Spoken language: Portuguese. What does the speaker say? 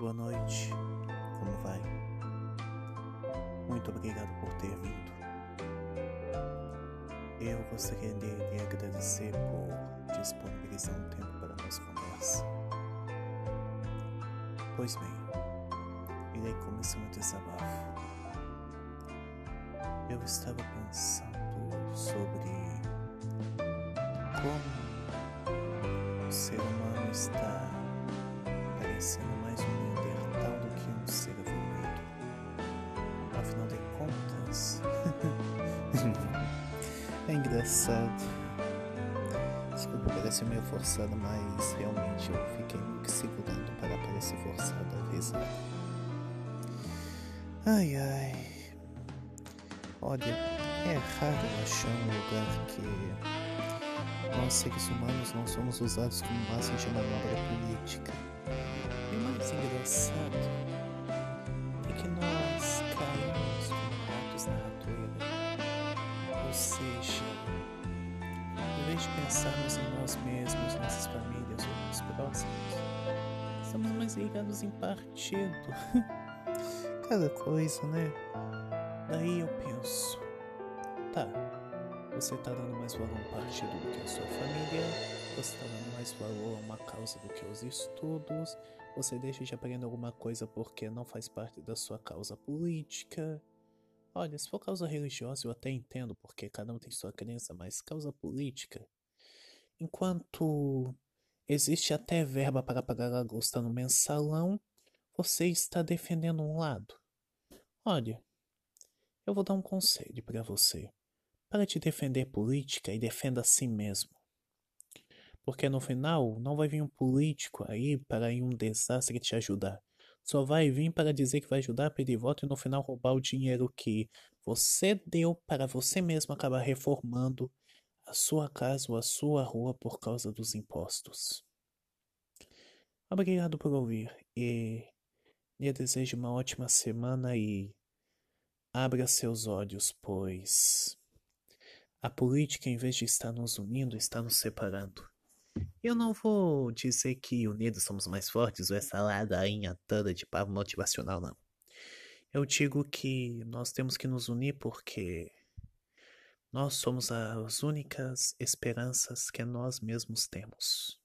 Boa noite, como vai? Muito obrigado por ter vindo. Eu gostaria de lhe agradecer por disponibilizar um tempo para nossa conversa. Pois bem, irei começar um desabafo. Eu estava pensando sobre como o ser humano está parecendo é engraçado. Desculpa, parece meio forçado, mas realmente eu fiquei meio que segurando para parecer forçado às vezes. Ai ai. Olha, é raro achar um lugar que nós seres humanos não somos usados como massa de manobra política. E o mais engraçado é que nós caímos como ratos na ratoeira. Vez de pensarmos em nós mesmos, nossas famílias ou nos próximos, estamos mais ligados em partido. Cada coisa, né? Daí eu penso, tá, você tá dando mais valor a um partido do que a sua família, você tá dando mais valor a uma causa do que os estudos, você deixa de aprender alguma coisa porque não faz parte da sua causa política. Olha, se for causa religiosa eu até entendo, porque cada um tem sua crença, mas causa política. Enquanto existe até verba para pagar a gosta no mensalão, você está defendendo um lado. Olha, eu vou dar um conselho para você. Para de defender política e defenda a si mesmo. Porque no final não vai vir um político aí para ir um desastre te ajudar. Só vai vir para dizer que vai ajudar a pedir voto e no final roubar o dinheiro que você deu para você mesmo acabar reformando a sua casa ou a sua rua por causa dos impostos. Obrigado por ouvir e lhe desejo uma ótima semana e abra seus olhos, pois a política, em vez de estar nos unindo, está nos separando. Eu não vou dizer que unidos somos mais fortes ou essa ladainha toda de papo motivacional, não. Eu digo que nós temos que nos unir porque nós somos as únicas esperanças que nós mesmos temos.